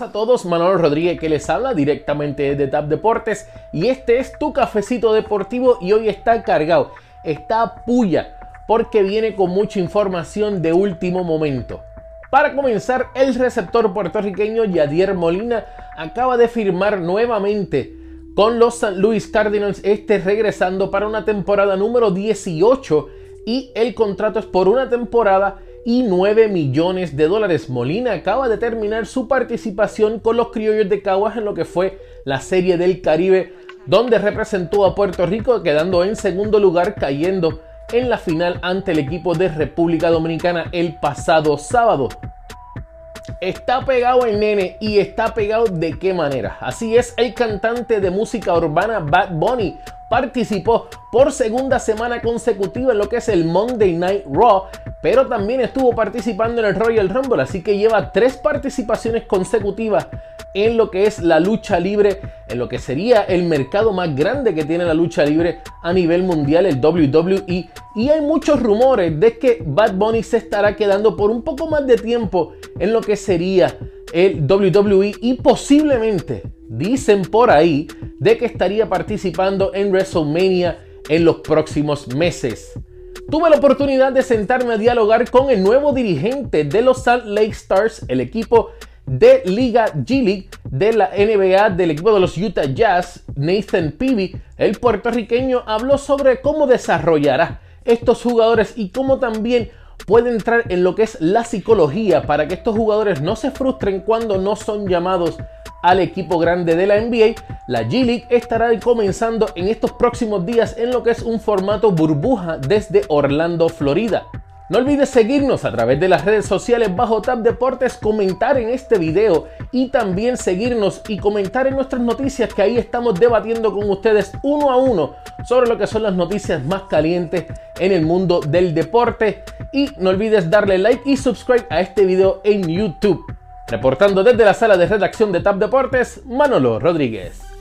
A todos, Manolo Rodríguez que les habla directamente de TAP Deportes y este es tu cafecito deportivo y hoy está cargado, está puya porque viene con mucha información de último momento. Para comenzar, el receptor puertorriqueño Yadier Molina acaba de firmar nuevamente con los St. Louis Cardinals, este regresando para una temporada número 18 y el contrato es por una temporada 9 millones de dólares. Molina acaba de terminar su participación con los criollos de Caguas en lo que fue la Serie del Caribe, donde representó a Puerto Rico quedando en segundo lugar, cayendo en la final ante el equipo de República Dominicana el pasado sábado. Está pegado el nene y está pegado de qué manera. Así es, el cantante de música urbana Bad Bunny participó por segunda semana consecutiva en lo que es el Monday Night Raw, pero también estuvo participando en el Royal Rumble, así que lleva tres participaciones consecutivas en lo que es la lucha libre, en lo que sería el mercado más grande que tiene la lucha libre a nivel mundial, el WWE. Y hay muchos rumores de que Bad Bunny se estará quedando por un poco más de tiempo en lo que sería el WWE y posiblemente dicen por ahí de que estaría participando en WrestleMania en los próximos meses. Tuve la oportunidad de sentarme a dialogar con el nuevo dirigente de los Salt Lake Stars, el equipo de Liga G League de la NBA del equipo de los Utah Jazz, Nathan Peavy, el puertorriqueño, habló sobre cómo desarrollará estos jugadores y cómo también puede entrar en lo que es la psicología para que estos jugadores no se frustren cuando no son llamados al equipo grande de la NBA. La G League estará comenzando en estos próximos días en lo que es un formato burbuja desde Orlando, Florida. No olvides seguirnos a través de las redes sociales bajo Tab Deportes, comentar en este video y también seguirnos y comentar en nuestras noticias que ahí estamos debatiendo con ustedes uno a uno sobre lo que son las noticias más calientes en el mundo del deporte. Y no olvides darle like y subscribe a este video en YouTube. Reportando desde la sala de redacción de Tab Deportes, Manolo Rodríguez.